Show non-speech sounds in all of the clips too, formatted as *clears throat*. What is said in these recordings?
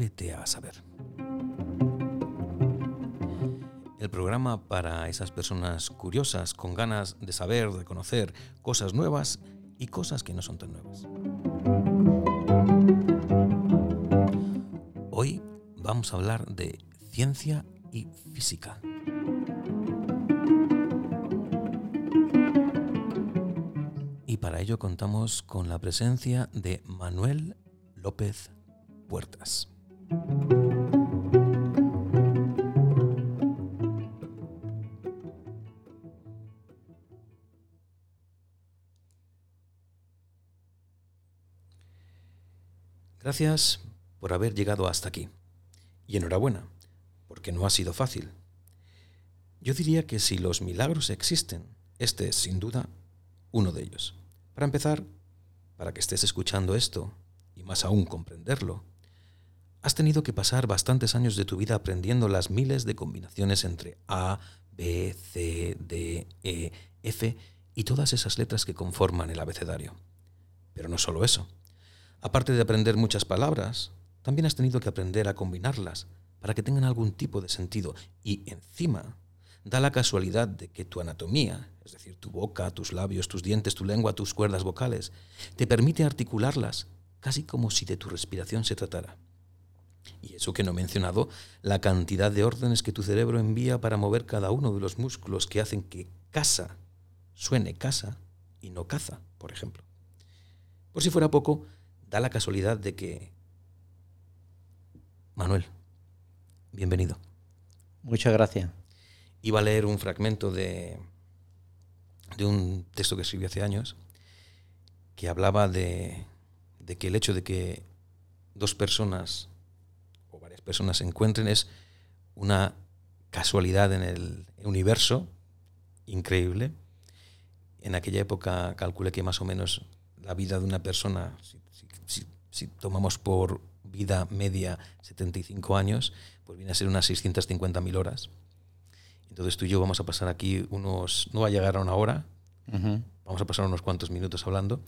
Atrévete a saber. El programa para esas personas curiosas, con ganas de saber, de conocer cosas nuevas y cosas que no son tan nuevas. Hoy vamos a hablar de ciencia y física. Y para ello contamos con la presencia de Manuel López Puertas. Gracias por haber llegado hasta aquí. Y enhorabuena, porque no ha sido fácil. Yo diría que si los milagros existen, este es sin duda uno de ellos. Para empezar, para que estés escuchando esto, y más aún comprenderlo, has tenido que pasar bastantes años de tu vida aprendiendo las miles de combinaciones entre A, B, C, D, E, F y todas esas letras que conforman el abecedario. Pero no solo eso. Aparte de aprender muchas palabras, también has tenido que aprender a combinarlas para que tengan algún tipo de sentido. Y encima, da la casualidad de que tu anatomía, es decir, tu boca, tus labios, tus dientes, tu lengua, tus cuerdas vocales, te permite articularlas casi como si de tu respiración se tratara. Y eso que no he mencionado, la cantidad de órdenes que tu cerebro envía para mover cada uno de los músculos que hacen que casa suene casa y no caza, por ejemplo. Por si fuera poco, da la casualidad de que... Manuel, bienvenido. Muchas gracias. Iba a leer un fragmento de, de un texto que escribí hace años que hablaba de, de que el hecho de que dos personas personas se encuentren es una casualidad en el universo increíble. En aquella época calculé que más o menos la vida de una persona, si, tomamos por vida media 75 años, pues viene a ser unas 650.000 horas. Entonces tú y yo vamos a pasar aquí unos, no va a llegar a una hora, vamos a pasar unos cuantos minutos hablando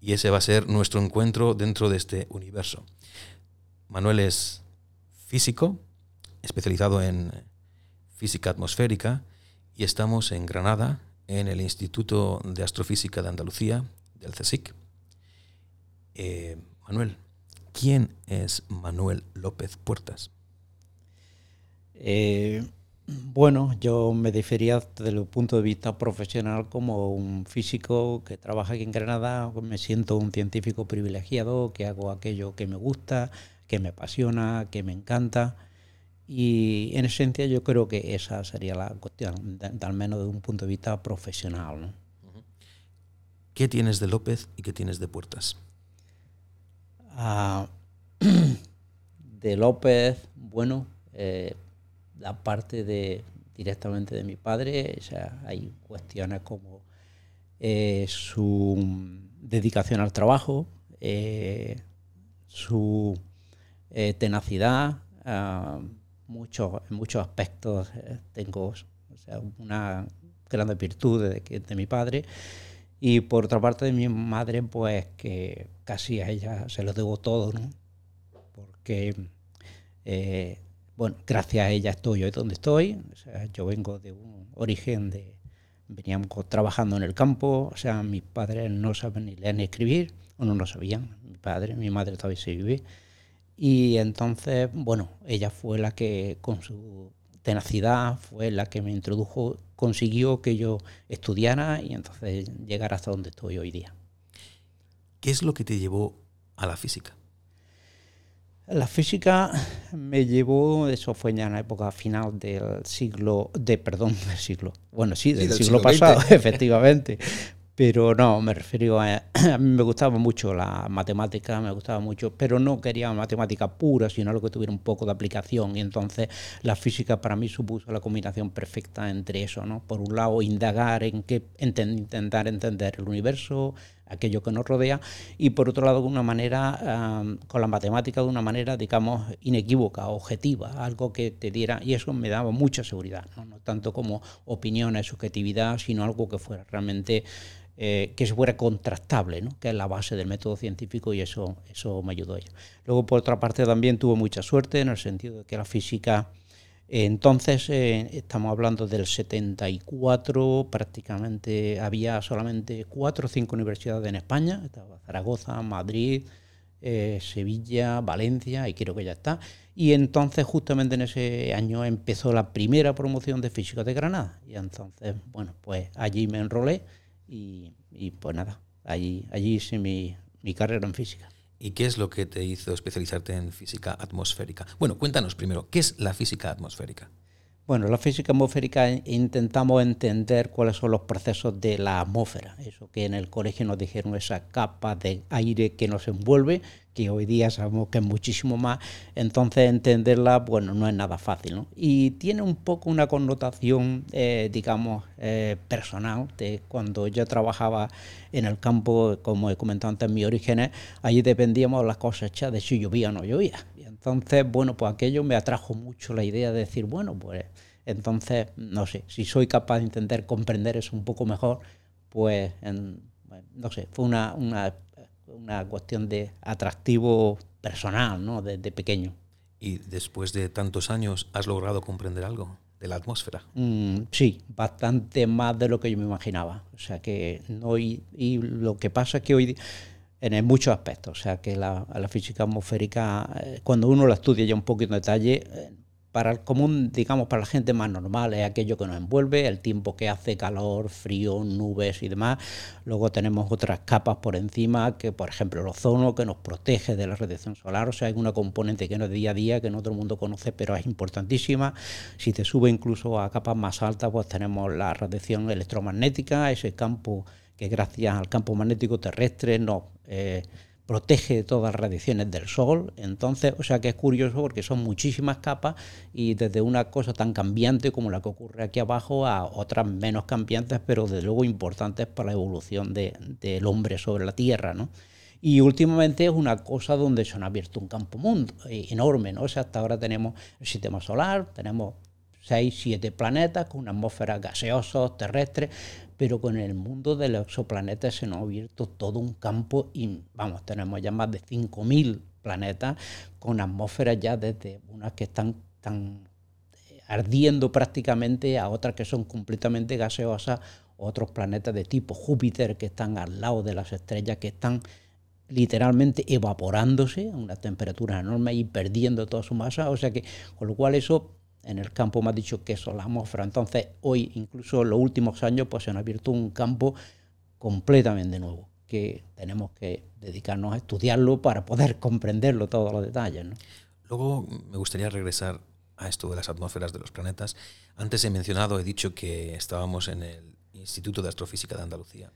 y ese va a ser nuestro encuentro dentro de este universo. Manuel es físico, especializado en física atmosférica, y estamos en Granada, en el Instituto de Astrofísica de Andalucía, del CSIC. Eh, Manuel, ¿quién es Manuel López Puertas? Eh, bueno, yo me difería desde el punto de vista profesional como un físico que trabaja aquí en Granada, me siento un científico privilegiado, que hago aquello que me gusta, que me apasiona, que me encanta. Y en esencia yo creo que esa sería la cuestión, al menos desde un punto de vista profesional. ¿Qué tienes de López y qué tienes de Puertas? Ah, *clears throat* de López, bueno, eh, la parte de directamente de mi padre, o sea, hay cuestiones como eh, su dedicación al trabajo, eh, su eh, tenacidad, muchos, en muchos aspectos tengo una gran virtud de, mi padre. Y por otra parte de mi madre, pues que casi a ella se lo debo todo, ¿no? Porque bueno, gracias a ella estoy hoy donde estoy. yo vengo de un origen de. Veníamos trabajando en el campo, o sea, mis padres no saben ni leer ni escribir, o no lo sabían. Mi padre, mi madre todavía se vive. Y entonces, bueno, ella fue la que con su tenacidad fue la que me introdujo, consiguió que yo estudiara y entonces llegar hasta donde estoy hoy día. ¿Qué es lo que te llevó a la física? La física me llevó, eso fue ya en la época final del siglo, de perdón, del siglo, bueno, sí, del, siglo, pasado, *laughs* efectivamente. Pero no, me refiero a, *clears throat* a mí me gustaba mucho la matemática, me gustaba mucho, pero no quería matemática pura, sino algo que tuviera un poco de aplicación. Y entonces la física para mí supuso la combinación perfecta entre eso, ¿no? Por un lado, indagar en qué, intentar entender el universo, aquello que nos rodea, y por otro lado, de una manera, con la matemática, de una manera, digamos, inequívoca, objetiva, algo que te diera, y eso me daba mucha seguridad, no, tanto como opiniones, subjetividad, sino algo que fuera realmente eh, que se fuera contrastable, ¿no? que es la base del método científico y eso, eso me ayudó a ello. Luego, por otra parte, también tuve mucha suerte en el sentido de que la física entonces, eh, estamos hablando del 74, prácticamente había solamente cuatro o cinco universidades en España, estaba Zaragoza, Madrid, eh, Sevilla, Valencia, y creo que ya está. Y entonces, justamente en ese año, empezó la primera promoción de física de Granada. Y entonces, bueno, pues allí me enrolé y, pues nada, allí, allí hice mi carrera en física. ¿Y qué es lo que te hizo especializarte en física atmosférica? Bueno, cuéntanos primero, ¿qué es la física atmosférica? Bueno, la física atmosférica intentamos entender cuáles son los procesos de la atmósfera, eso que en el colegio nos dijeron esa capa de aire que nos envuelve, que hoy día sabemos que es muchísimo más, entonces entenderla, bueno, no es nada fácil. Y tiene un poco una connotación, eh, digamos, eh, personal, de cuando yo trabajaba en el campo, como he comentado antes, en mis orígenes, allí dependíamos de las cosechas de si llovía o no llovía. Entonces, bueno, pues aquello me atrajo mucho la idea de decir, bueno, pues entonces, no sé, si soy capaz de intentar comprender eso un poco mejor, pues, no sé, fue una, una, una, cuestión de atractivo personal, ¿no? Desde pequeño. ¿Y después de tantos años has logrado comprender algo de la atmósfera? Mm, sí, bastante más de lo que yo me imaginaba. O sea que no y, y lo que pasa es que hoy en muchos aspectos. O sea, que la, física atmosférica, eh, cuando uno la estudia ya un poco en detalle, eh, para el común, digamos, para la gente más normal, es aquello que nos envuelve, el tiempo que hace calor, frío, nubes y demás. Luego tenemos otras capas por encima, que por ejemplo el ozono, que nos protege de la radiación solar. O sea, hay una componente que no es día a día, que no todo el mundo conoce, pero es importantísima. Si te sube incluso a capas más altas, pues tenemos la radiación electromagnética, ese campo que gracias al campo magnético terrestre nos eh, protege de todas las radiaciones del Sol. Entonces, o sea que es curioso porque son muchísimas capas y desde una cosa tan cambiante como la que ocurre aquí abajo a otras menos cambiantes, pero de luego importantes para la evolución del hombre sobre la Tierra, ¿no? Y últimamente es una cosa donde se ha abierto un campo mundo eh, enorme, ¿no? O sea, hasta ahora tenemos el sistema solar, tenemos seis, siete planetas con una atmósfera gaseosa, terrestre, pero con el mundo de los exoplanetas se nos ha abierto todo un campo y vamos, tenemos ya más de 5.000 planetas con atmósferas ya desde unas que están tan eh, ardiendo prácticamente a otras que son completamente gaseosas, otros planetas de tipo Júpiter que están al lado de las estrellas que están literalmente evaporándose a una temperatura enorme y perdiendo toda su masa, o sea que con lo cual eso en el campo me ha dicho que eso, la atmósfera. Entonces, hoy, incluso en los últimos años, pues se nos ha abierto un campo completamente nuevo, que tenemos que dedicarnos a estudiarlo para poder comprenderlo todos los detalles. Luego me gustaría regresar a esto de las atmósferas de los planetas. Antes he mencionado, he dicho que estábamos en el Instituto de Astrofísica de Andalucía.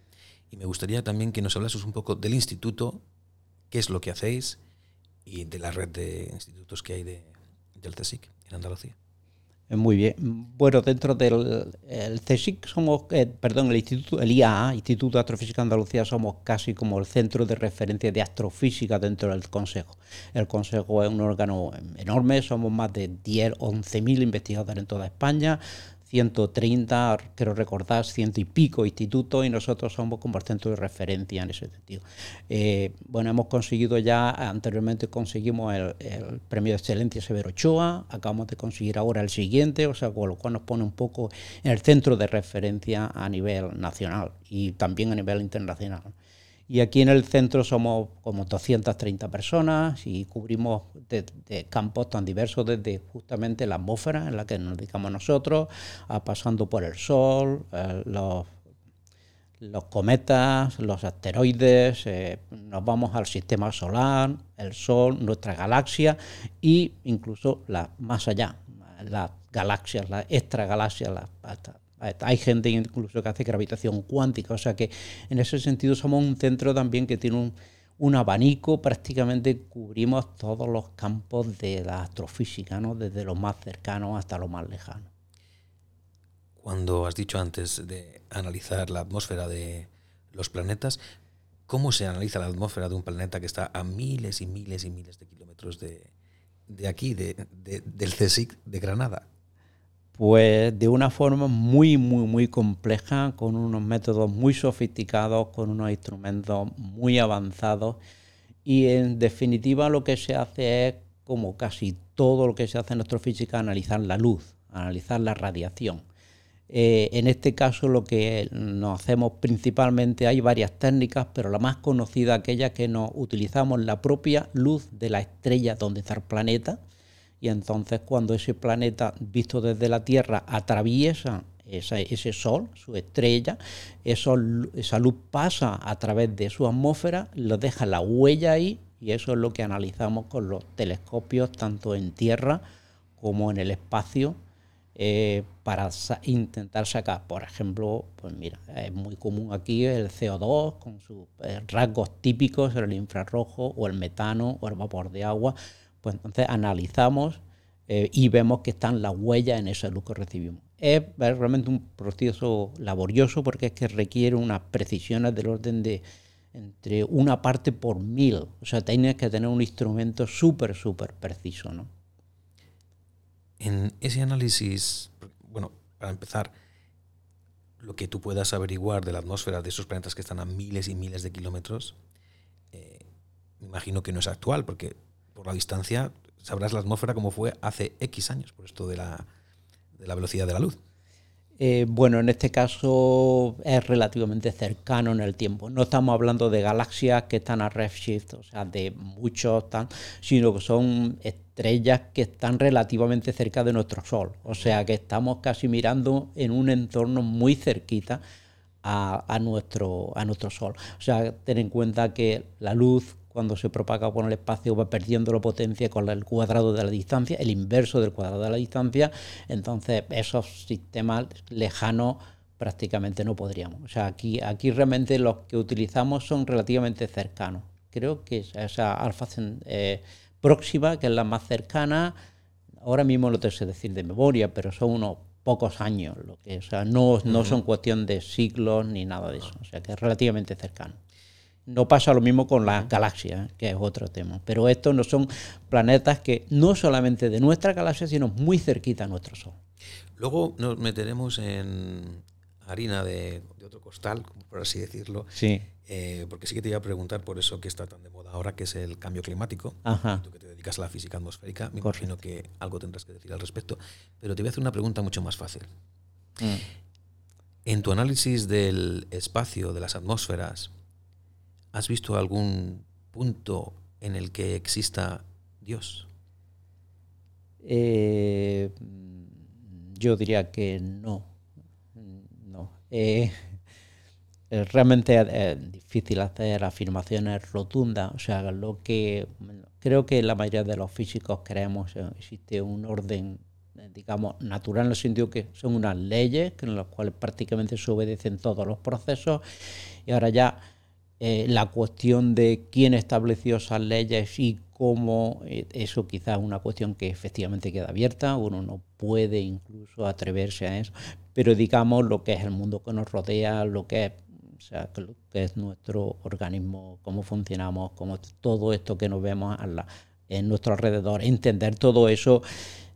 Y me gustaría también que nos hablases un poco del instituto, qué es lo que hacéis y de la red de institutos que hay de, del CSIC en Andalucía. Muy bien. Bueno, dentro del CSIC somos, eh, perdón, el Instituto, el IAA, Instituto de Astrofísica de Andalucía, somos casi como el centro de referencia de astrofísica dentro del Consejo. El Consejo es un órgano enorme, somos más de 10, 11 mil investigadores en toda España, 130, quiero recordar, ciento y pico institutos y nosotros somos como el centro de referencia en ese sentido. Eh, bueno, hemos conseguido ya, anteriormente conseguimos el, premio de excelencia Severo Ochoa, acabamos de conseguir ahora el siguiente, o sea, con lo cual nos pone un poco en el centro de referencia a nivel nacional y también a nivel internacional. Y aquí en el centro somos como 230 personas y cubrimos de, campos tan diversos desde justamente la atmósfera en la que nos dedicamos nosotros, a pasando por el Sol, eh, los, cometas, los asteroides, eh, nos vamos al sistema solar, el Sol, nuestra galaxia e incluso la, más allá, las galaxias, las extragalaxias, las, hay gente incluso que hace gravitación cuántica, o sea que en ese sentido somos un centro también que tiene un, abanico, prácticamente cubrimos todos los campos de la astrofísica, ¿no? desde lo más cercano hasta lo más lejano. Cuando has dicho antes de analizar la atmósfera de los planetas, ¿Cómo se analiza la atmósfera de un planeta que está a miles y miles y miles de kilómetros de, aquí, de, del CSIC de Granada? Pues de una forma muy, muy, muy compleja, con unos métodos muy sofisticados, con unos instrumentos muy avanzados. Y en definitiva lo que se hace es, como casi todo lo que se hace en astrofísica, analizar la luz, analizar la radiación. Eh, en este caso lo que nos hacemos principalmente, hay varias técnicas, pero la más conocida aquella que nos utilizamos la propia luz de la estrella donde está el planeta, y entonces cuando ese planeta visto desde la Tierra atraviesa ese sol, su estrella, esa luz pasa a través de su atmósfera, lo deja la huella ahí y eso es lo que analizamos con los telescopios tanto en Tierra como en el espacio eh, para intentar sacar, por ejemplo, pues mira, es muy común aquí el CO2 con sus eh, rasgos típicos, el infrarrojo o el metano o el vapor de agua, pues entonces analizamos eh, y vemos que están las huellas en esa luz que recibimos. Es realmente un proceso laborioso porque es que requiere unas precisiones del orden de entre una parte por mil. O sea, tienes que tener un instrumento súper, súper preciso, ¿no? En ese análisis, bueno, para empezar, lo que tú puedas averiguar de la atmósfera de esos planetas que están a miles y miles de kilómetros, eh, me imagino que no es actual, porque por la distancia sabrás la atmósfera como fue hace X años, por esto de la, de la velocidad de la luz. Eh, bueno, en este caso es relativamente cercano en el tiempo. No estamos hablando de galaxias que están a redshift, o sea, de muchos, tan, sino que son estrellas que están relativamente cerca de nuestro Sol. O sea, que estamos casi mirando en un entorno muy cerquita a, a nuestro, a nuestro Sol. O sea, ten en cuenta que la luz cuando se propaga por el espacio va perdiendo la potencia con el cuadrado de la distancia, el inverso del cuadrado de la distancia, entonces esos sistemas lejanos prácticamente no podríamos. O sea, aquí, aquí realmente los que utilizamos son relativamente cercanos. Creo que esa alfa eh, próxima, que es la más cercana, ahora mismo no te sé decir de memoria, pero son unos pocos años, lo que, o sea, no, no son cuestión de siglos ni nada de eso, o sea que es relativamente cercano. No pasa lo mismo con las galaxias, que es otro tema. Pero estos no son planetas que no solamente de nuestra galaxia, sino muy cerquita a nuestro Sol. Luego nos meteremos en harina de, otro costal, por así decirlo. Sí. Eh, porque sí que te iba a preguntar por eso que está tan de moda ahora, que es el cambio climático. Ajá. Tú que te dedicas a la física atmosférica, me imagino que algo tendrás que decir al respecto. Pero te voy a hacer una pregunta mucho más fácil. Mm. En tu análisis del espacio, de las atmósferas, ¿Has visto algún punto en el que exista Dios? Eh, yo diría que no. No. Eh, realmente es difícil hacer afirmaciones rotundas. O sea, lo que creo que la mayoría de los físicos creemos eh, existe un orden, digamos, natural en el sentido que son unas leyes en las cuales prácticamente se obedecen todos los procesos. Y ahora ya eh, la cuestión de quién estableció esas leyes y cómo, eh, eso quizás es una cuestión que efectivamente queda abierta, uno no puede incluso atreverse a eso, pero digamos lo que es el mundo que nos rodea, lo que es, o sea, que es nuestro organismo, cómo funcionamos, cómo todo esto que nos vemos en nuestro alrededor, entender todo eso,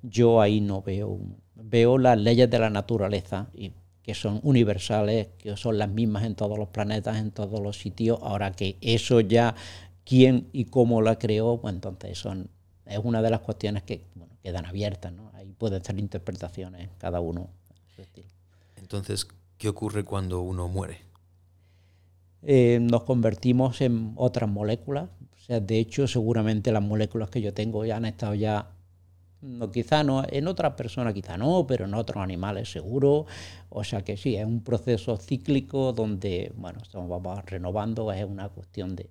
yo ahí no veo, veo las leyes de la naturaleza y que son universales, que son las mismas en todos los planetas, en todos los sitios. Ahora que eso ya, quién y cómo la creó, pues entonces son, es una de las cuestiones que quedan abiertas. ¿no? Ahí pueden ser interpretaciones, cada uno. Entonces, ¿qué ocurre cuando uno muere? Eh, nos convertimos en otras moléculas. O sea, de hecho, seguramente las moléculas que yo tengo ya han estado ya no, quizá no, en otras personas quizá no, pero en otros animales seguro. O sea que sí, es un proceso cíclico donde, bueno, estamos renovando, es una cuestión de...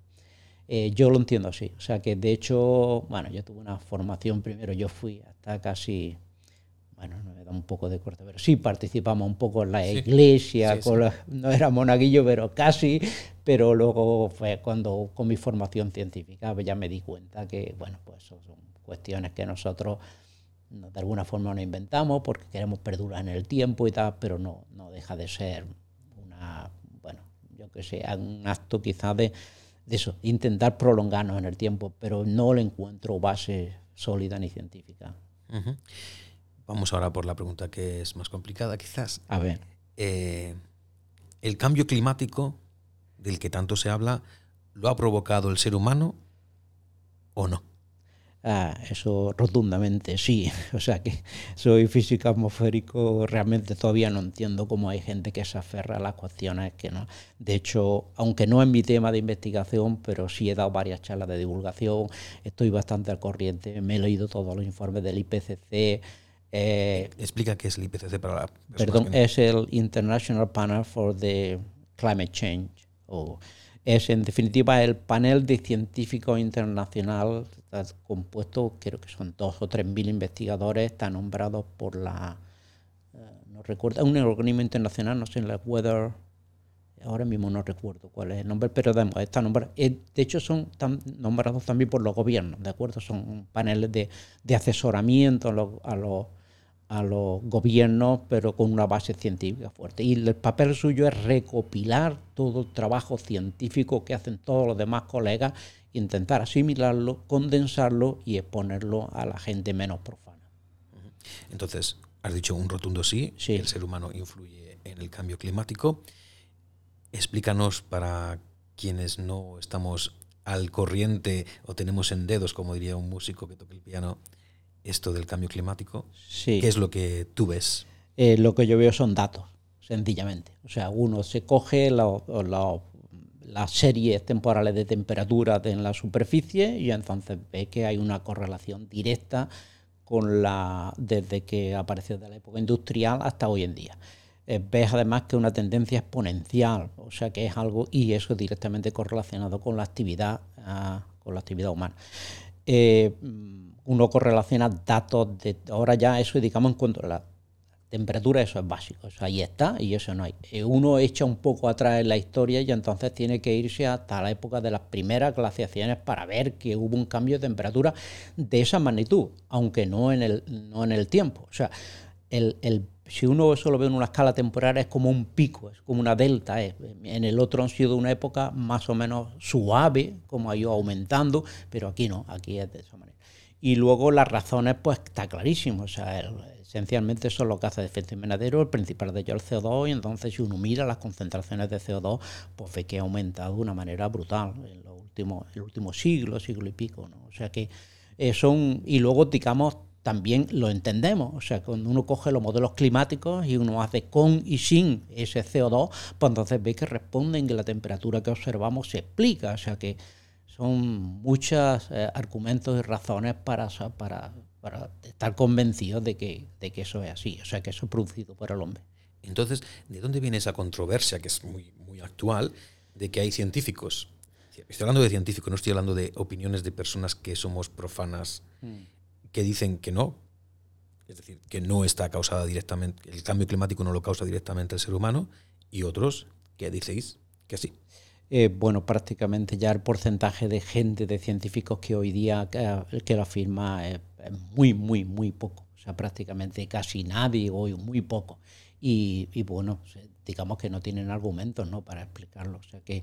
Eh, yo lo entiendo así. O sea que de hecho, bueno, yo tuve una formación primero, yo fui hasta casi, bueno, no me da un poco de corte, pero sí participamos un poco en la iglesia, *laughs* no era monaguillo, pero casi, pero luego fue cuando con mi formación científica pues ya me di cuenta que, bueno, pues eso son cuestiones que nosotros de alguna forma nos inventamos porque queremos perdurar en el tiempo y tal, pero no, no deja de ser una, bueno, yo que sé, un acto quizás de, eso, intentar prolongarnos en el tiempo, pero no le encuentro base sólida ni científica. Vamos ahora por la pregunta que es más complicada, quizás. A ver. Eh, ¿El cambio climático del que tanto se habla lo ha provocado el ser humano o no? Ah, eso rotundamente sí. *laughs* O sea que soy físico atmosférico, realmente todavía no entiendo cómo hay gente que se aferra a las cuestiones que no. De hecho, aunque no es mi tema de investigación, pero sí he dado varias charlas de divulgación, estoy bastante al corriente, me he leído todos los informes del IPCC. Eh, Explica qué es el IPCC para la Perdón, es el International Panel for the Climate Change. O, es en definitiva el panel de científicos internacional compuesto, creo que son dos o tres mil investigadores, está nombrados por la, eh, no recuerdo, un organismo internacional, no sé, la Weather, ahora mismo no recuerdo cuál es el nombre, pero está nombrado, eh, de hecho son nombrados también por los gobiernos, ¿de acuerdo? Son paneles de, de asesoramiento a los a los gobiernos, pero con una base científica fuerte. Y el papel suyo es recopilar todo el trabajo científico que hacen todos los demás colegas, intentar asimilarlo, condensarlo y exponerlo a la gente menos profana. Entonces, has dicho un rotundo sí, sí. el ser humano influye en el cambio climático. Explícanos para quienes no estamos al corriente o tenemos en dedos, como diría un músico que toca el piano, esto del cambio climático? Sí. ¿Qué es lo que tú ves? Eh, lo que yo veo son datos, sencillamente. O sea, uno se coge las series temporales de temperatura en la superficie y entonces ve que hay una correlación directa con la desde que apareció de la época industrial hasta hoy en día. Eh, ves además que una tendencia exponencial, o sea que es algo y eso directamente correlacionado con la actividad, ah, con la actividad humana. Eh, uno correlaciona datos de ahora ya eso digamos en cuanto la temperatura eso es básico eso ahí está y eso no hay eh, uno echa un poco atrás en la historia y entonces tiene que irse hasta la época de las primeras glaciaciones para ver que hubo un cambio de temperatura de esa magnitud aunque no en el no en el tiempo o sea el, el si uno eso lo ve en una escala temporal es como un pico, es como una delta. En el otro han sido una época más o menos suave, como ha ido aumentando, pero aquí no, aquí es de esa manera. Y luego las razones, pues está clarísimo. O sea, esencialmente eso es lo que hace el efecto invernadero, el principal de ello el CO2, y entonces si uno mira las concentraciones de CO2, pues ve que ha aumentado de una manera brutal en los últimos, el último siglo, siglo y pico. ¿no? O sea que eh, son, y luego digamos, también lo entendemos. O sea, cuando uno coge los modelos climáticos y uno hace con y sin ese CO2, pues entonces ve que responden que la temperatura que observamos se explica. O sea que son muchos eh, argumentos y razones para, para, para, estar convencidos de que, de que eso es así, o sea, que eso es producido por el hombre. Entonces, ¿de dónde viene esa controversia que es muy, muy actual de que hay científicos? Estoy hablando de científicos, no estoy hablando de opiniones de personas que somos profanas, mm. que dicen que no, es decir, que no está causada directamente, el cambio climático no lo causa directamente el ser humano, y otros que decís que sí. Eh, bueno, prácticamente ya el porcentaje de gente, de científicos que hoy día que, que lo afirma es, muy, muy, muy poco. O sea, prácticamente casi nadie hoy, muy poco. Y, bueno, digamos que no tienen argumentos ¿no? para explicarlo. O sea que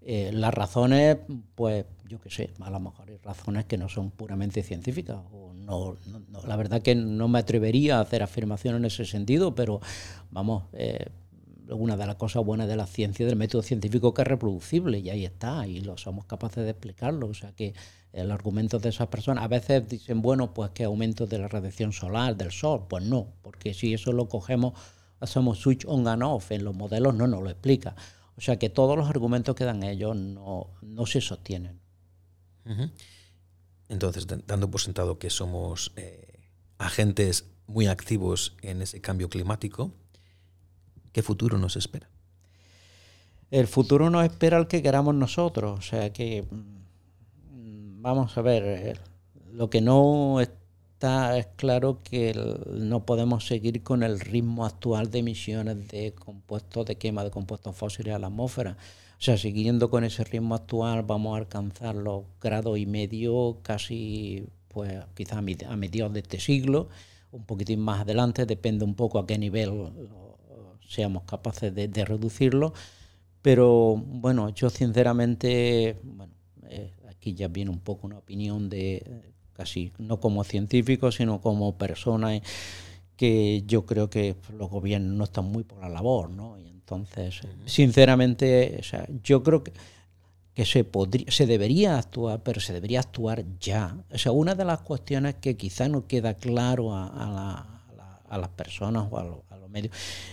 eh, las razones, pues yo qué sé, a lo mejor hay razones que no son puramente científicas. O no, no, la verdad que no me atrevería a hacer afirmaciones en ese sentido, pero vamos, eh, una de las cosas buenas de la ciencia, del método científico, que es reproducible, y ahí está, y lo somos capaces de explicarlo. O sea que el argumento de esas personas, a veces dicen, bueno, pues que aumento de la radiación solar, del sol, pues no, porque si eso lo cogemos, hacemos switch on and off, en los modelos no nos lo explica. O sea que todos los argumentos que dan ellos no, no se sostienen. Entonces, dando por sentado que somos eh, agentes muy activos en ese cambio climático, ¿Qué futuro nos espera? El futuro nos espera el que queramos nosotros. O sea que, mm, vamos a ver, eh, lo que no está es claro que no podemos seguir con el ritmo actual de emisiones de compuestos, de quema de compuestos fósiles a la atmósfera. O sea, siguiendo con ese ritmo actual vamos a alcanzar los grados y medio casi, pues quizás a mediados de este siglo, un poquitín más adelante, depende un poco a qué nivel seamos capaces de, reducirlo, Pero bueno, yo sinceramente, bueno, eh, aquí ya viene un poco una opinión de eh, casi no como científico, sino como persona que yo creo que los gobiernos no están muy por la labor, ¿no? Y entonces, sinceramente, o sea, yo creo que que se, podría, se debería actuar, pero se debería actuar ya. O sea, una de las cuestiones que quizá no queda claro a, a, las personas o a, los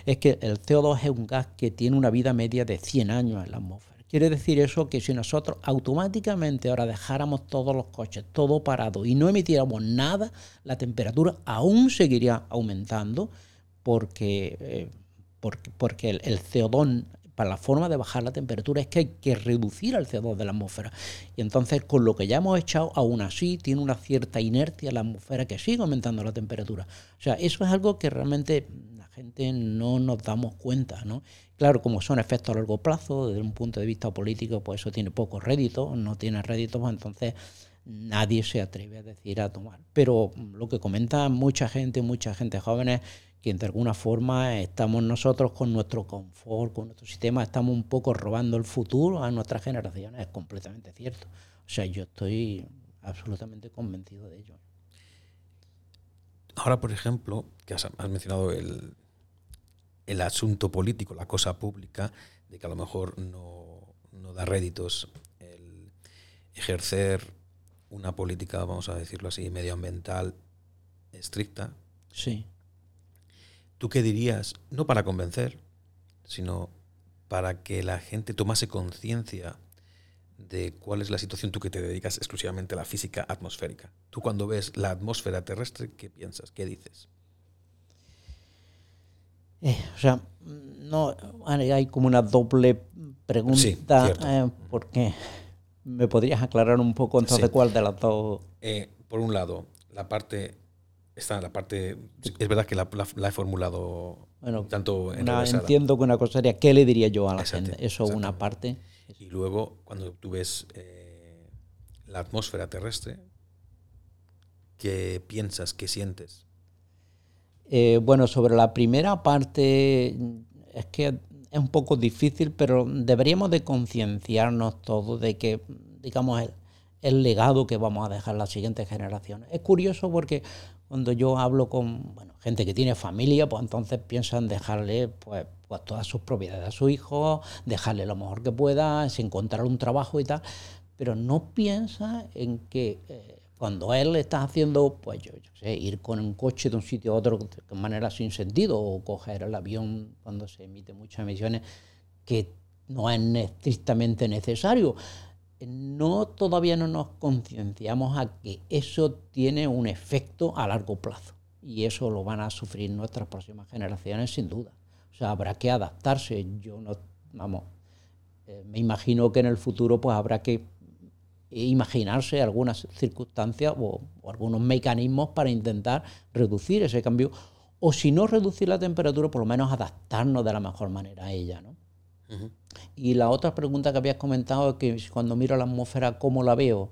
es que el CO2 es un gas que tiene una vida media de 100 años en la atmósfera. Quiere decir eso que si nosotros automáticamente ahora dejáramos todos los coches, todo parado y no emitiéramos nada, la temperatura aún seguiría aumentando porque, eh, porque, el, el, CO2 para la forma de bajar la temperatura es que hay que reducir el CO2 de la atmósfera. Y entonces, con lo que ya hemos echado, aún así tiene una cierta inercia la atmósfera que sigue aumentando la temperatura. O sea, eso es algo que realmente no nos damos cuenta, ¿no? Claro, como son efectos a largo plazo, desde un punto de vista político, pues eso tiene poco rédito, no tiene rédito, pues entonces nadie se atreve a decir a tomar. Pero lo que comenta mucha gente, mucha gente jóvenes, que de alguna forma estamos nosotros con nuestro confort, con nuestro sistema, estamos un poco robando el futuro a nuestras generaciones, es completamente cierto. O sea, yo estoy absolutamente convencido de ello. Ahora, por ejemplo, que has, mencionado el, el, asunto político, la cosa pública, de que a lo mejor no, no da réditos el ejercer una política, vamos a decirlo así, medioambiental estricta. Sí ¿Tú qué dirías? No para convencer, sino para que la gente tomase conciencia de cuál es la situación, tú que te dedicas exclusivamente a la física atmosférica. Tú cuando ves la atmósfera terrestre, ¿qué piensas? ¿Qué dices? Eh, o sea, no hay como una doble pregunta, eh, porque me podrías aclarar un poco entonces cuál de las dos. Eh, por un lado, la parte está la parte. Es verdad que la, he formulado bueno, tanto en Entiendo que una cosa sería, ¿qué le diría yo a la gente? Eso una parte. Y luego, cuando tú ves eh, la atmósfera terrestre, ¿qué piensas, qué sientes? Eh, bueno, sobre la primera parte, es que es un poco difícil, pero deberíamos de concienciarnos todos de que, digamos, el, el legado que vamos a dejar a las siguientes generaciones. Es curioso porque cuando yo hablo con bueno, gente que tiene familia, pues entonces piensan dejarle pues, pues todas sus propiedades a su hijo, dejarle lo mejor que pueda, encontrar un trabajo y tal, pero no piensa en que eh, cuando él está haciendo, pues yo, sé, ir con un coche de un sitio a otro de manera sin sentido o coger el avión cuando se emite muchas emisiones que no es estrictamente necesario no todavía no nos concienciamos a que eso tiene un efecto a largo plazo y eso lo van a sufrir nuestras próximas generaciones sin duda. O sea, habrá que adaptarse. Yo no, vamos, eh, me imagino que en el futuro pues habrá que imaginarse algunas circunstancias o, algunos mecanismos para intentar reducir ese cambio o si no reducir la temperatura, por lo menos adaptarnos de la mejor manera a ella, ¿no? Y la otra pregunta que habías comentado es que cuando miro la atmósfera, ¿cómo la veo?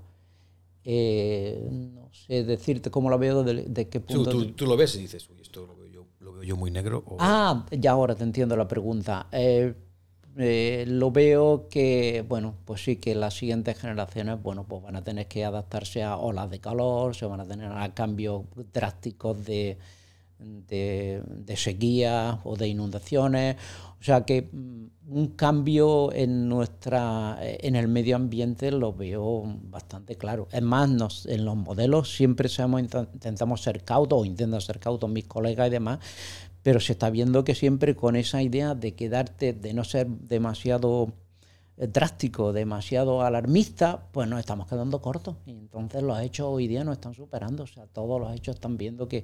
Eh, no sé decirte cómo la veo, de, qué punto... Tú, lo ves y dices, uy, esto lo veo yo, lo veo yo muy negro. Ah, ya ahora te entiendo la pregunta. Eh, eh, lo veo que, bueno, pues sí, que las siguientes generaciones, bueno, pues van a tener que adaptarse a olas de calor, se van a tener a cambios drásticos de, de, de sequía o de inundaciones o sea que mm, un cambio en nuestra en el medio ambiente lo veo bastante claro. Es más, en los modelos siempre intentamos ser cautos o intentan ser cautos mis colegas y demás, pero se está viendo que siempre con esa idea de quedarte, de no ser demasiado eh, drástico, demasiado alarmista, pues nos estamos quedando cortos. Y entonces los hechos hoy día nos están superando. O sea, todos los hechos están viendo que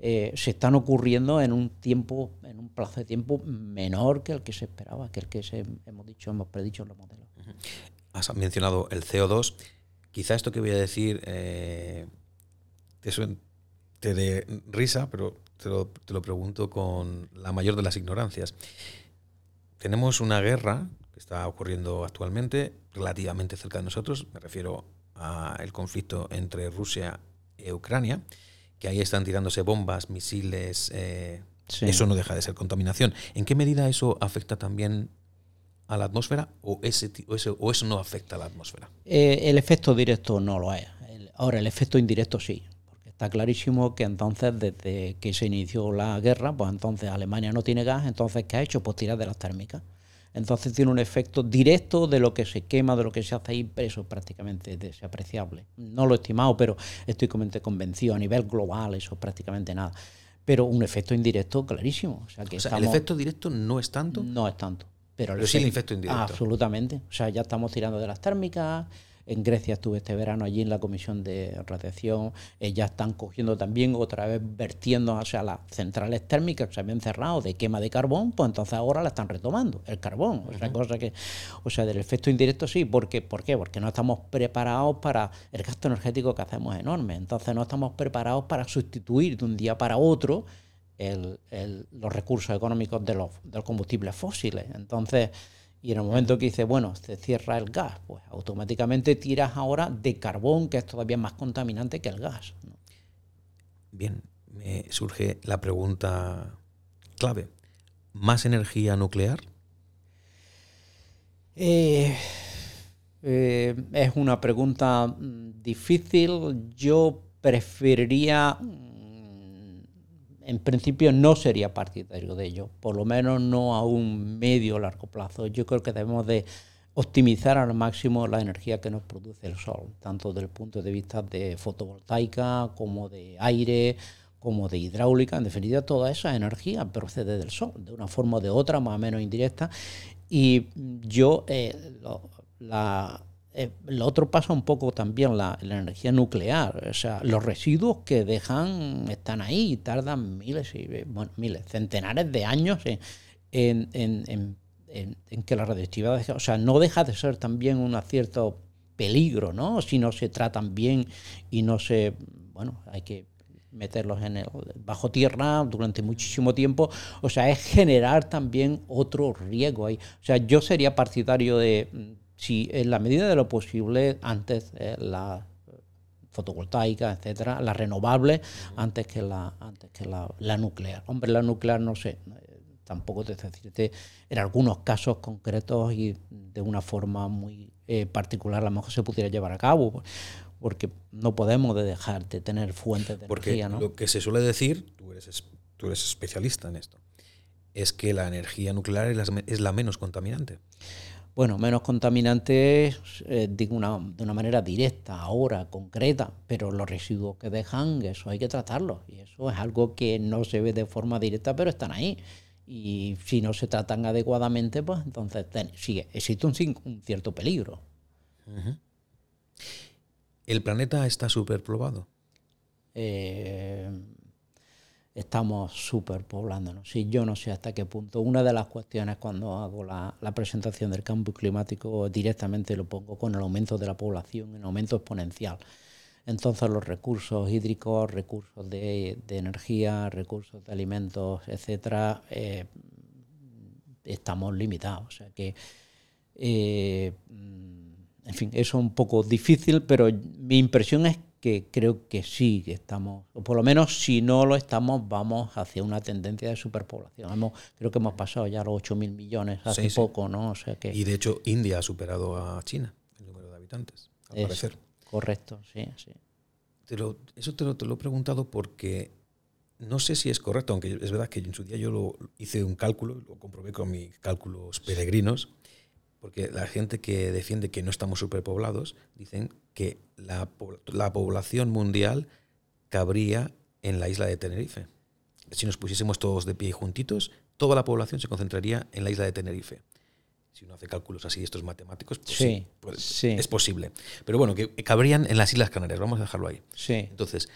eh, se están ocurriendo en un tiempo, en un plazo de tiempo menor que el que se esperaba, que el que se, hemos dicho, hemos predicho en los modelos. Has mencionado el CO2. Quizá esto que voy a decir eh, te, dé risa, pero te lo, te lo pregunto con la mayor de las ignorancias. Tenemos una guerra que está ocurriendo actualmente relativamente cerca de nosotros, me refiero al conflicto entre Rusia y Ucrania, que ahí están tirándose bombas, misiles, eh, eso no deja de ser contaminación. ¿En qué medida eso afecta también a la atmósfera o, ese, o eso no afecta a la atmósfera? Eh, el efecto directo no lo es. ahora, el efecto indirecto sí. Está clarísimo que entonces, desde que se inició la guerra, pues entonces Alemania no tiene gas, entonces ¿qué ha hecho? Pues tirar de las térmicas. Entonces tiene un efecto directo de lo que se quema, de lo que se hace ahí, eso prácticamente desapreciable. No lo he estimado, pero estoy convencido a nivel global, eso es prácticamente nada. Pero un efecto indirecto clarísimo. O sea, que el efecto directo no es tanto. No es tanto. Pero, sí el efecto indirecto. Absolutamente. O sea, ya estamos tirando de las térmicas, en Grecia estuve este verano allí en la comisión de radiación. Eh, ya están cogiendo también otra vez vertiendo hacia las centrales térmicas que se habían cerrado de quema de carbón, pues entonces ahora la están retomando, el carbón. O sea, cosa que, o sea, del efecto indirecto sí. porque ¿Por qué? Porque no estamos preparados para el gasto energético que hacemos enorme. Entonces no estamos preparados para sustituir de un día para otro los recursos económicos de los, de los combustibles fósiles. Entonces, y en el momento que dice, bueno, se cierra el gas, pues automáticamente tiras ahora de carbón, que es todavía más contaminante que el gas. Bien, me surge la pregunta clave. ¿Más energía nuclear? Eh, eh, es una pregunta mm, difícil. Yo preferiría en principio no sería partidario de ello, por lo menos no a un medio largo plazo. Yo creo que debemos de optimizar al máximo la energía que nos produce el sol, tanto desde el punto de vista de fotovoltaica como de aire, como de hidráulica, en definitiva toda esa energía procede del sol, de una forma o de otra, más o menos indirecta, y yo eh, la eh, lo otro pasa un poco también la, la, energía nuclear. O sea, los residuos que dejan están ahí y tardan miles, y, bueno, miles, centenares de años en, en, en, que la radioactividad, o sea, no deja de ser también un cierto peligro, ¿no? Si no se tratan bien y no se, bueno, hay que meterlos en el bajo tierra durante muchísimo tiempo, o sea, es generar también otro riesgo ahí. O sea, yo sería partidario de si en la medida de lo posible antes eh, la fotovoltaica, etcétera, la renovable antes que la antes que la, nuclear. Hombre, la nuclear no sé, eh, tampoco te decirte en algunos casos concretos y de una forma muy eh, particular a lo mejor se pudiera llevar a cabo porque no podemos dejar de tener fuentes de energía, ¿no? Lo que se suele decir, tú eres, tú eres especialista en esto, es que la energía nuclear es la menos contaminante bueno, menos contaminantes eh, de, una, de una manera directa, ahora, concreta, pero los residuos que dejan, eso hay que tratarlos. Y eso es algo que no se ve de forma directa, pero están ahí. Y si no se tratan adecuadamente, pues entonces sigue, existe un, un cierto peligro. ¿El planeta está superpoblado? Eh, estamos superpoblándonos. Sí, yo no sé hasta qué punto. Una de las cuestiones cuando hago la, presentación del cambio climático directamente lo pongo con el aumento de la población, en aumento exponencial. Entonces los recursos hídricos, recursos de, energía, recursos de alimentos, etcétera, eh, estamos limitados. O sea que, eh, en fin, eso es un poco difícil, pero mi impresión es que creo que sí, que estamos, o por lo menos si no lo estamos, vamos hacia una tendencia de superpoblación. Hemos, creo que hemos pasado ya los 8.000 millones hace poco, ¿no? O sea que, y de hecho India ha superado a China el número de habitantes, al parecer. Correcto, sí, sí. eso te lo, te lo he preguntado porque no sé si es correcto, aunque es verdad que en su día yo lo hice un cálculo, lo comprobé con mis cálculos peregrinos, porque la gente que defiende que no estamos superpoblados dicen que la, población mundial cabría en la isla de Tenerife. Si nos pusiésemos todos de pie y juntitos, toda la población se concentraría en la isla de Tenerife. Si uno hace cálculos así, estos matemáticos, pues sí, pues es posible. Pero bueno, que cabrían en las Islas Canarias, vamos a dejarlo ahí. Sí. Entonces,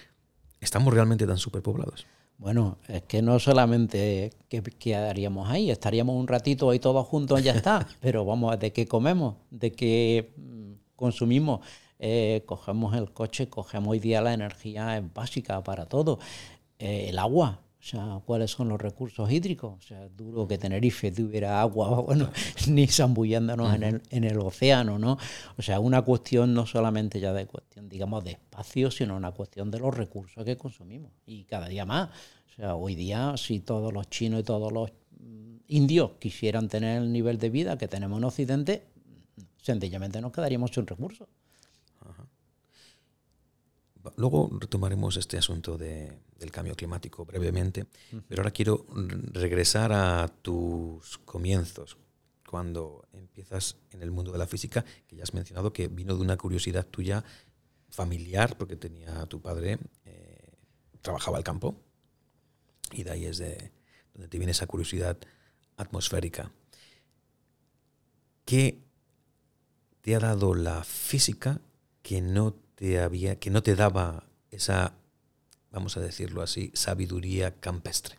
¿estamos realmente tan superpoblados? Bueno, es que no solamente que quedaríamos ahí, estaríamos un ratito ahí todos juntos y ya está, *laughs* pero vamos, ¿de qué comemos? ¿De qué mm, consumimos? Eh, cogemos el coche, cogemos hoy día la energía básica para todo. Eh, el agua, o sea, ¿cuáles son los recursos hídricos? O sea, duro que Tenerife tuviera agua, *laughs* bueno, ni zambullándonos en, el, en el océano, ¿no? O sea, una cuestión no solamente ya de cuestión, digamos, de espacio, sino una cuestión de los recursos que consumimos. Y cada día más. O sea, hoy día, si todos los chinos y todos los mm, indios quisieran tener el nivel de vida que tenemos en Occidente, sencillamente nos quedaríamos sin recursos. Luego retomaremos este asunto del cambio climático brevemente, pero ahora quiero regresar a tus comienzos, cuando empiezas en el mundo de la física, que ya has mencionado que vino de una curiosidad tuya familiar, porque tenía tu padre, eh, trabajaba al campo, y de ahí es de donde te viene esa curiosidad atmosférica. ¿Qué te ha dado la física que no te había, que no te daba esa, vamos a decirlo así, sabiduría campestre?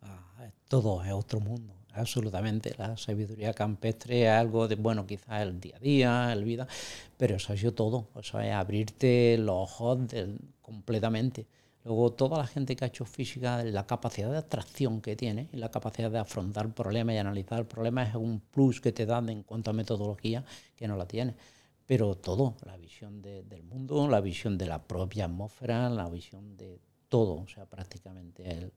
Ah, todo es otro mundo, absolutamente. La sabiduría campestre es algo de, bueno, quizás el día a día, el vida, pero eso ha sido todo. O abrirte los ojos completamente. Luego, toda la gente que ha hecho física, la capacidad de abstracción que tiene y la capacidad de afrontar problemas y analizar problemas es un plus que te dan en cuanto a metodología que no la tiene. Pero todo, la visión del mundo, la visión de la propia atmósfera, la visión de todo, o sea, prácticamente el,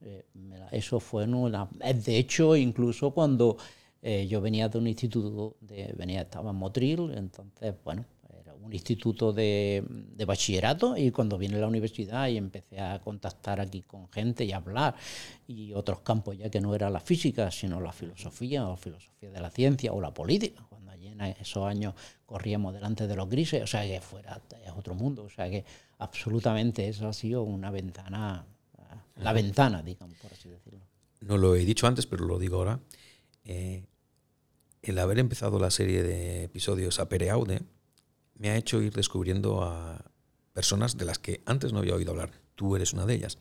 eh, eso fue una... De hecho, incluso cuando eh, yo venía de un instituto, de, venía, estaba en Motril, entonces, bueno, un instituto de, bachillerato y cuando vine a la universidad y empecé a contactar aquí con gente y hablar y otros campos ya que no era la física sino la filosofía o filosofía de la ciencia o la política en esos años corríamos delante de los grises o sea que fuera es otro mundo o sea que absolutamente eso ha sido una ventana la ventana digamos por así decirlo no lo he dicho antes pero lo digo ahora eh, el haber empezado la serie de episodios a Pereaude me ha hecho ir descubriendo a personas de las que antes no había oído hablar. Tú eres una de ellas.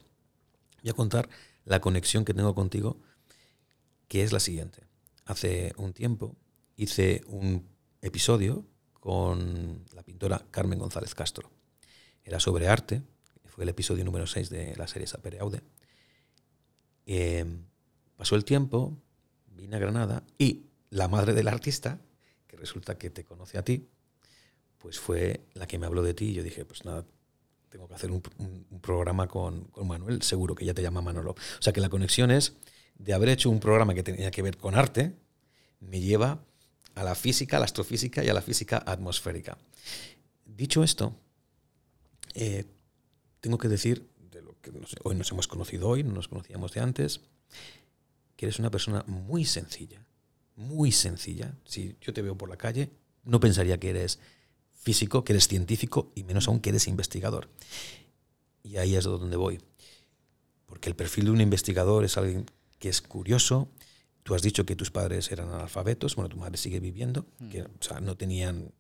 Voy a contar la conexión que tengo contigo, que es la siguiente. Hace un tiempo hice un episodio con la pintora Carmen González Castro. Era sobre arte, fue el episodio número 6 de la serie Sapere Aude. Em, pasó el tiempo, vine a Granada y la madre del artista, que resulta que te conoce a ti, pues fue la que me habló de ti y yo dije, pues nada, tengo que hacer un, programa con, Manuel, seguro que ya te llama Manolo. O sea que la conexión es de haber hecho un programa que tenía que ver con arte, me lleva a la física, a la astrofísica y a la física atmosférica. Dicho esto, eh, tengo que decir, de lo que hoy nos hemos conocido hoy, no nos conocíamos de antes, que eres una persona muy sencilla, muy sencilla. Si yo te veo por la calle, no pensaría que eres físico, que eres científico y menos aún que eres investigador. Y ahí es donde voy. Porque el perfil de un investigador es alguien que es curioso. Tú has dicho que tus padres eran analfabetos, bueno, tu madre sigue viviendo, mm. que o sea, no tenían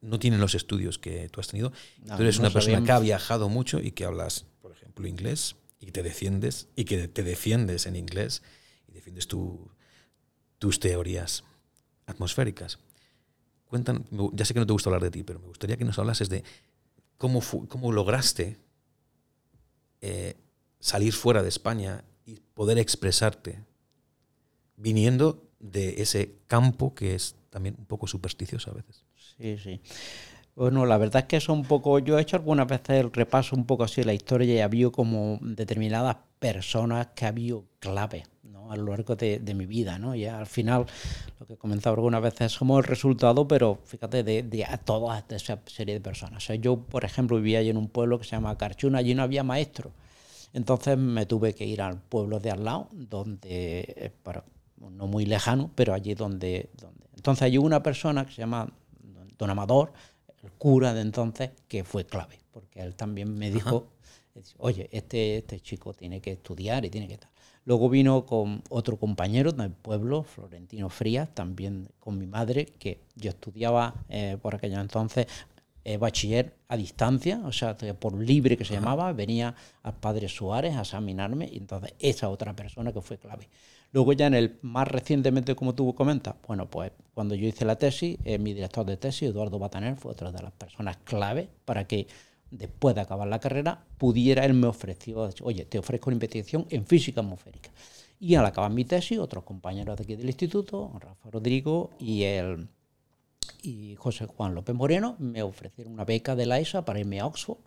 no tienen los estudios que tú has tenido. tú eres una persona que ha viajado mucho y que hablas, por ejemplo, inglés y te defiendes y que te defiendes en inglés y defiendes tu, tus teorías atmosféricas ya sé que no te gusta hablar de ti, pero me gustaría que nos hablases de cómo, cómo lograste eh, salir fuera de España y poder expresarte viniendo de ese campo que es también un poco supersticioso a veces. Sí, sí. Bueno, la verdad es que eso un poco, yo he hecho algunas veces el repaso un poco así de la historia y había como determinadas personas que había clave a lo largo de, mi vida. ¿no? Y al final, lo que he comentado algunas veces, somos el resultado, pero fíjate, de, de toda esa serie de personas. yo, por ejemplo, vivía allí en un pueblo que se llama Carchuna, allí no había maestro. Entonces me tuve que ir al pueblo de al lado, donde, para, no muy lejano, pero allí donde, donde... Entonces hay una persona que se llama Don Amador, el cura de entonces, que fue clave, porque él también me dijo, oye, este, este chico tiene que estudiar y tiene que estar. Luego vino con otro compañero del pueblo, Florentino Frías, también con mi madre, que yo estudiaba eh, por aquello entonces eh, bachiller a distancia, o sea, por libre que se llamaba, venía al padre Suárez a examinarme y entonces esa otra persona que fue clave. Luego ya en el más recientemente, como tú comentas, bueno, pues cuando yo hice la tesis, eh, mi director de tesis, Eduardo Bataner, fue otra de las personas clave para que después de acabar la carrera, pudiera, él me ofreció, oye, te ofrezco una investigación en física atmosférica. Y al acabar mi tesis, otros compañeros de aquí del instituto, Rafa Rodrigo y, el, y José Juan López Moreno, me ofrecieron una beca de la ESA para irme a Oxford.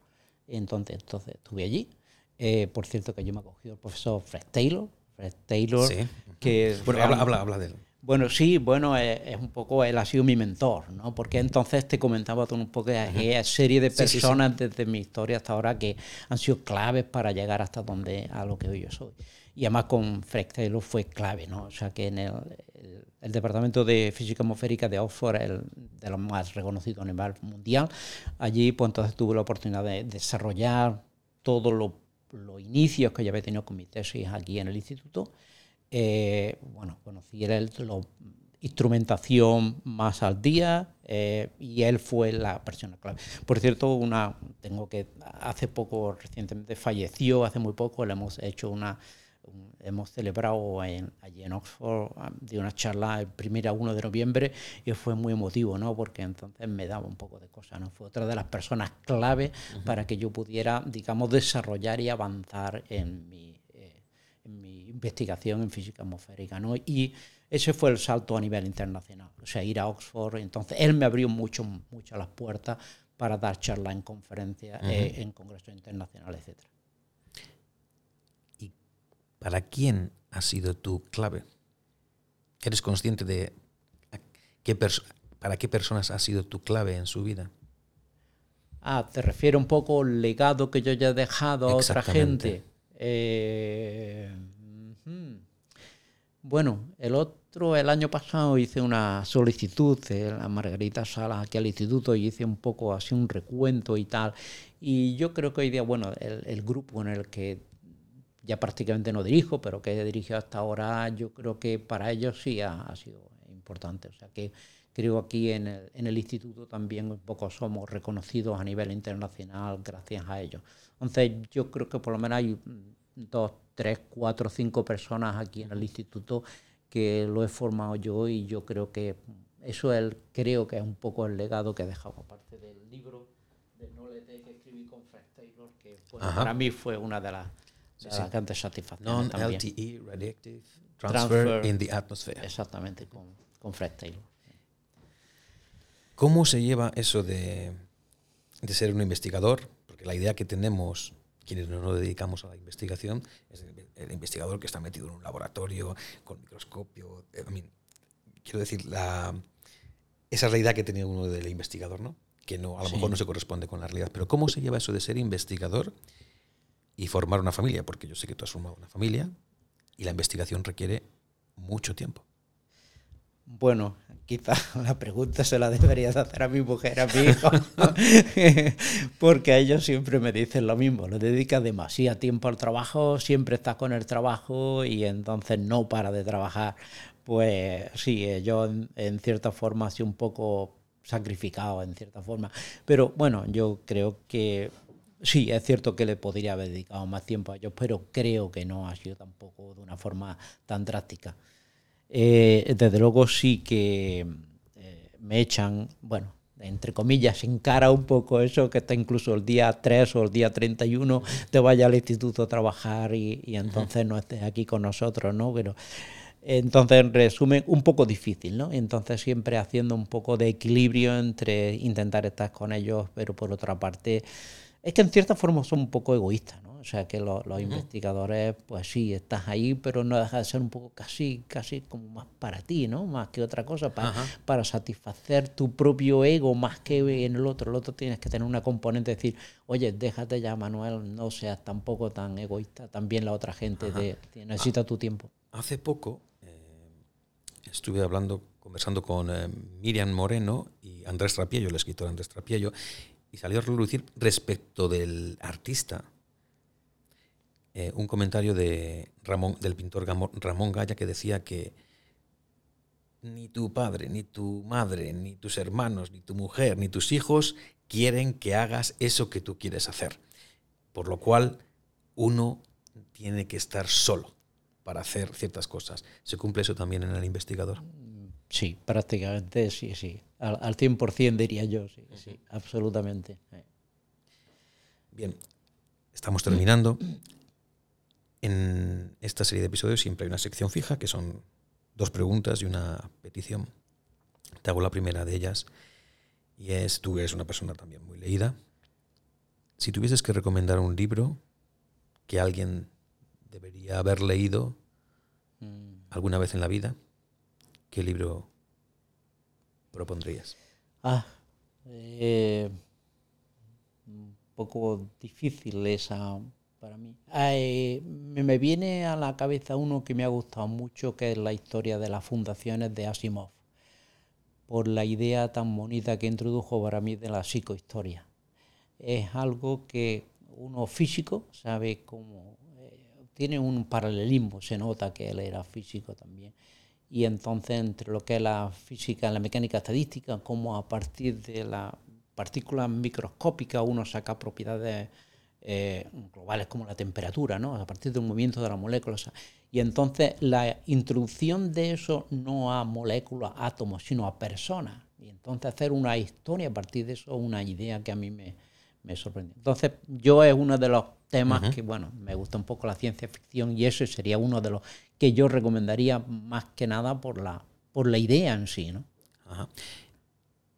Entonces, entonces estuve allí. Eh, por cierto, que yo me ha cogido el profesor Fred Taylor, Fred Taylor, Sí. que Bueno, habla, habla, habla de él. bueno, sí, bueno, es, es un poco, él ha sido mi mentor, ¿no? Porque entonces te comentaba tú un poco de serie de Sí, sí, sí. personas desde mi historia hasta ahora que han sido claves para llegar hasta donde, a lo que hoy yo soy. Y además con Fred Taylor fue clave, ¿no? O sea que en el, el- el Departamento de Física Atmosférica de Oxford, el de los más reconocidos a nivel mundial, allí pues entonces tuve la oportunidad de desarrollar todos los los inicios que yo había tenido con mi tesis aquí en el instituto eh, bueno, conocí el, instrumentación más al día eh, y él fue la persona clave. Por cierto, una tengo que hace poco, recientemente falleció, hace muy poco, le hemos hecho una, un- hemos celebrado en, allí en Oxford ah, de una charla el primero a 1 de noviembre y fue muy emotivo, ¿no? Porque entonces me daba un poco de cosa, ¿no? Fue otra de las personas clave para que yo pudiera, digamos, desarrollar y avanzar en mi, eh, en mi investigación en física atmosférica, ¿no? Y ese fue el salto a nivel internacional, o sea, ir a Oxford. Entonces, él me abrió mucho, mucho las puertas para dar charlas en conferencias, eh, en congresos internacionales, etcétera. ¿Y para quién ha sido tu clave? ¿Eres consciente de qué para qué personas ha sido tu clave en su vida? Ah, te refiere un poco al legado que yo ya he dejado a otra gente. Eh. Bueno, el otro, el año pasado hice una solicitud de la Margarita Salas aquí al instituto y hice un poco así un recuento y tal. Y yo creo que hoy día, bueno, el, el grupo en el que ya prácticamente no dirijo, pero que he dirigido hasta ahora, yo creo que para ellos sí ha, ha sido importante. O sea que creo aquí en el, en el instituto también un poco somos reconocidos a nivel internacional gracias a ellos. Entonces yo creo que por lo menos hay dos, tres, cuatro, cinco personas aquí en el instituto que lo he formado yo y yo creo que eso es el- creo que es un poco el legado que he dejado aparte del libro de Knowledge que escribí con Fred Taylor que bueno, para mí fue una de las, satisfacciones también. Non-LTE Radioactive Transfer, Transfer. in the Atmosphere. Exactamente, con, con Fred Taylor. ¿Cómo se lleva eso de, de ser un investigador? Porque la idea que tenemos, quienes no nos dedicamos a la investigación, es el, el investigador que está metido en un laboratorio con microscopio. eh, I mean, quiero decir, la, esa es la idea que tenía uno del investigador, ¿no? Que no, a lo Sí. mejor no se corresponde con la realidad. Pero ¿cómo se lleva eso de ser investigador y formar una familia? Porque yo sé que tú has formado una familia y la investigación requiere mucho tiempo. Bueno, quizá *laughs* la pregunta se la deberías hacer a mi mujer, a mi hijo, *laughs* porque a ellos siempre me dicen lo mismo, le dedicas demasiado tiempo al trabajo, siempre estás con el trabajo y entonces no para de trabajar. Pues sí, yo en, en cierta forma sido un poco sacrificado, en cierta forma, pero bueno, yo creo que sí, es cierto que le podría haber dedicado más tiempo a ellos, pero creo que no ha sido tampoco de una forma tan drástica. Eh, desde luego sí que eh, me echan, bueno, entre comillas, en cara un poco eso, que está incluso el día 3 o el día 31 te vayas al instituto a trabajar y, y entonces no estés aquí con nosotros, ¿no? Pero entonces, en resumen, un poco difícil, ¿no? Entonces siempre haciendo un poco de equilibrio entre intentar estar con ellos, pero por otra parte, es que en cierta forma son un poco egoístas, ¿no? O sea, que lo- los investigadores, pues sí, estás ahí, pero no deja de ser un poco casi, casi como más para ti, ¿no? Más que otra cosa, para satisfacer tu propio ego más que en el otro. El otro tienes que tener una componente de decir, oye, déjate ya, Manuel, no seas tampoco tan egoísta. También la otra gente necesita tu tiempo. Hace poco eh, estuve hablando, conversando con eh, Miriam Moreno y Andrés Trapiello, el escritor Andrés Trapiello, y salió a relucir respecto del artista eh, un comentario de Ramón, del pintor Ramón Gaya que decía que ni tu padre, ni tu madre, ni tus hermanos, ni tu mujer, ni tus hijos quieren que hagas eso que tú quieres hacer. Por lo cual, uno tiene que estar solo para hacer ciertas cosas. ¿Se cumple eso también en el investigador? Sí, prácticamente sí, sí. Al, al 100% diría yo, sí, sí, absolutamente. Bien, estamos terminando. En esta serie de episodios siempre hay una sección fija, que son dos preguntas y una petición. Te hago la primera de ellas, y es, tú eres una persona también muy leída. Si tuvieses que recomendar un libro que alguien debería haber leído Mm. alguna vez en la vida, ¿qué libro propondrías? Ah, eh, un poco difícil esa para mí. Ah, eh, me, viene a la cabeza uno que me ha gustado mucho, que es la historia de las fundaciones de Asimov, por la idea tan bonita que introdujo para mí de la psicohistoria. Es algo que uno físico sabe cómo... eh, tiene un paralelismo, se nota que él era físico también. Y entonces entre lo que es la física, la mecánica estadística, cómo a partir de las partículas microscópicas uno saca propiedades eh, globales como la temperatura, ¿no? a partir del movimiento de las moléculas. Y entonces la introducción de eso no a moléculas, átomos, sino a personas. Y entonces hacer una historia a partir de eso, una idea que a mí me, me sorprende. Entonces yo es uno de los temas que, bueno, me gusta un poco la ciencia ficción y ese sería uno de los que yo recomendaría más que nada por la, por la idea en sí, ¿no? Ajá.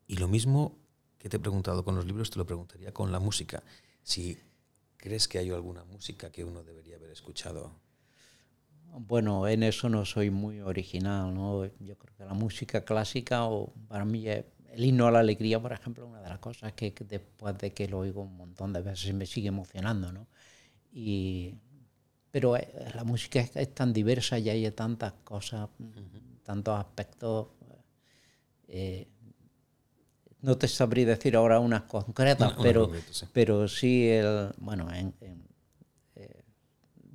Y lo mismo que te he preguntado con los libros, te lo preguntaría con la música. Si crees que hay alguna música que uno debería haber escuchado. Bueno, en eso no soy muy original, ¿no? Yo creo que la música clásica, o para mí es- el himno a la alegría, por ejemplo, es una de las cosas que, que después de que lo oigo un montón de veces me sigue emocionando, ¿no? Y, pero eh, la música es, es tan diversa y hay tantas cosas, tantos aspectos. eh, no te sabría decir ahora unas concretas, Una- una pero, concreta, sí. pero sí, el, bueno, en- en, eh,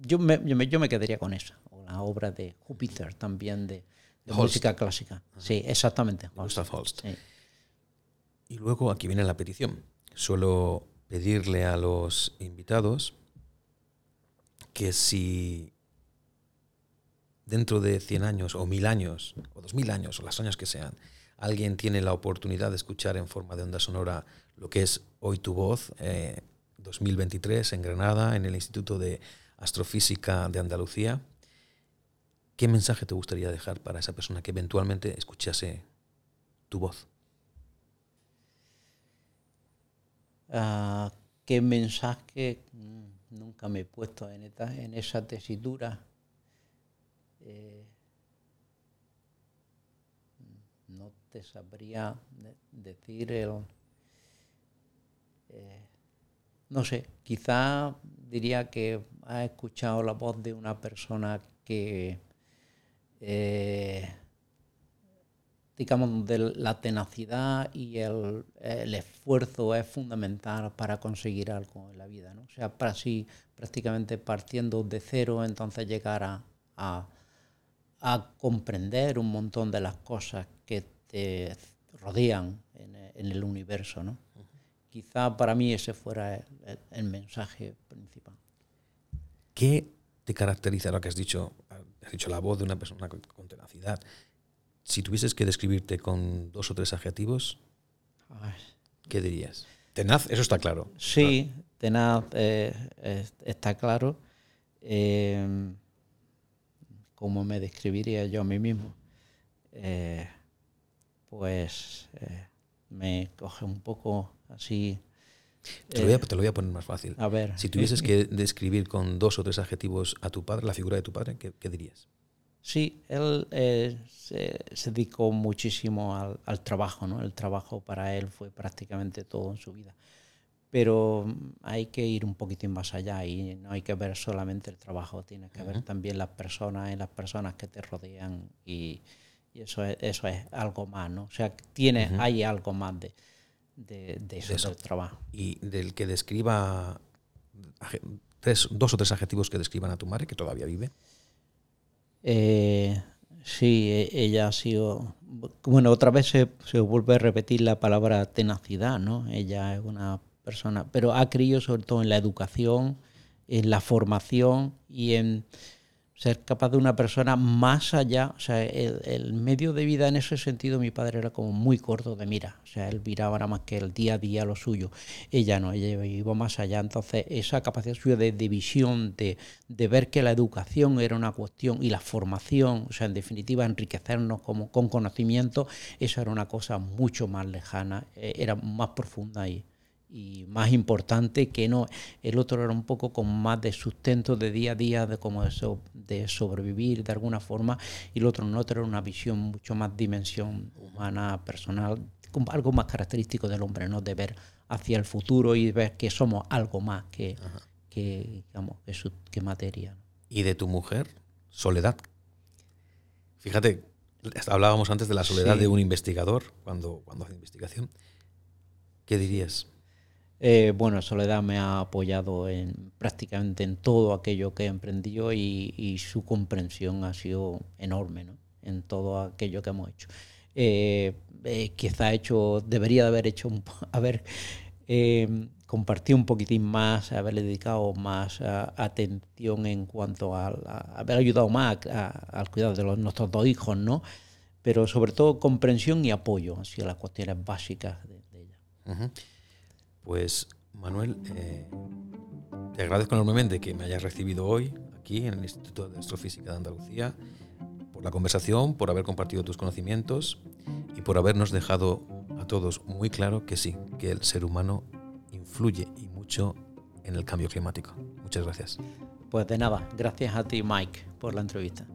yo, me, yo, me, yo me quedaría con esa, o la obra de Júpiter también de, música clásica. Sí, exactamente. Holst. Gustav Holst. Sí. Y luego aquí viene la petición. Suelo pedirle a los invitados que si dentro de 100 años o 1000 años o 2000 años o los años que sean, alguien tiene la oportunidad de escuchar en forma de onda sonora lo que es Hoy tu voz, eh, 2023 en Granada, en el Instituto de Astrofísica de Andalucía, ¿qué mensaje te gustaría dejar para esa persona que eventualmente escuchase tu voz? Ah, ¿Qué mensaje? Mm, Nunca me he puesto en, esta- en esa tesitura. Eh, no te sabría de- decir el... eh, no sé, quizá diría que has escuchado la voz de una persona que, eh, digamos, donde la tenacidad y el, el esfuerzo es fundamental para conseguir algo en la vida, ¿no? O sea, para así prácticamente partiendo de cero, entonces llegar a, a- a comprender un montón de las cosas que te rodean en, en el universo, ¿no? Quizá para mí ese fuera el, el- el mensaje principal. ¿Qué te caracteriza lo que has dicho? Has dicho la voz de una persona con tenacidad. Si tuvieses que describirte con dos o tres adjetivos, ¿qué dirías? Tenaz, eso está claro. Sí, tenaz, eh, es- está claro. Eh, ¿Cómo me describiría yo a mí mismo? Eh, pues eh, me coge un poco así. Te lo, voy a, te lo voy a poner más fácil. A ver. Si tuvieses que describir con dos o tres adjetivos a tu padre, la figura de tu padre, ¿qué, qué dirías? Sí, él eh, se, se dedicó muchísimo al, al trabajo, ¿no? El trabajo para él fue prácticamente todo en su vida. Pero mm, hay que ir un poquitín más allá y no hay que ver solamente el trabajo, tienes que ver también las personas y las personas que te rodean y, y eso, es, eso es algo más, ¿no? O sea, tiene, hay algo más de, de, de eso, eso. del trabajo. Y del que describa tres, dos o tres adjetivos que describan a tu madre, que todavía vive. Eh, sí, e- ella ha sido. Bueno, otra vez se, se vuelve a repetir la palabra tenacidad, ¿no? Ella es una persona, pero ha creído sobre todo en la educación, en la formación y en ser capaz de una persona más allá. O sea, el, medio de vida en ese sentido, mi padre era como muy corto de mira. O sea, él miraba nada más que el día a día lo suyo. Ella no, ella iba más allá. Entonces, esa capacidad suya de, de visión, de, de ver que la educación era una cuestión y la formación, o sea, en definitiva, enriquecernos como, con conocimiento, eso era una cosa mucho más lejana, eh, era más profunda y, y más importante que no. El otro era un poco con más de sustento de día a día, de eso, de sobrevivir de alguna forma, y el otro no era una visión mucho más dimensión humana, personal, algo más característico del hombre, ¿no? De ver hacia el futuro y ver que somos algo más que, que, digamos, que, materia. ¿Y de tu mujer? Soledad. Fíjate, hablábamos antes de la soledad de un investigador cuando, cuando hace investigación. ¿Qué dirías? Eh, bueno, Soledad me ha apoyado en prácticamente en todo aquello que he emprendido y, su comprensión ha sido enorme ¿no? en todo aquello que hemos hecho. Eh, eh, quizá hecho, debería de haber hecho, *laughs* haber eh, compartido un poquitín más, haberle dedicado más atención en cuanto a, haber ayudado más al cuidado de nuestros dos hijos, ¿no? Pero sobre todo comprensión y apoyo hacia las cuestiones básicas de, ella. Pues Manuel, eh, te agradezco enormemente que me hayas recibido hoy aquí en el Instituto de Astrofísica de Andalucía la conversación, por haber compartido tus conocimientos y por habernos dejado a todos muy claro que sí, que el ser humano influye y mucho en el cambio climático. Muchas gracias. Pues de nada, gracias a ti Mike por la entrevista.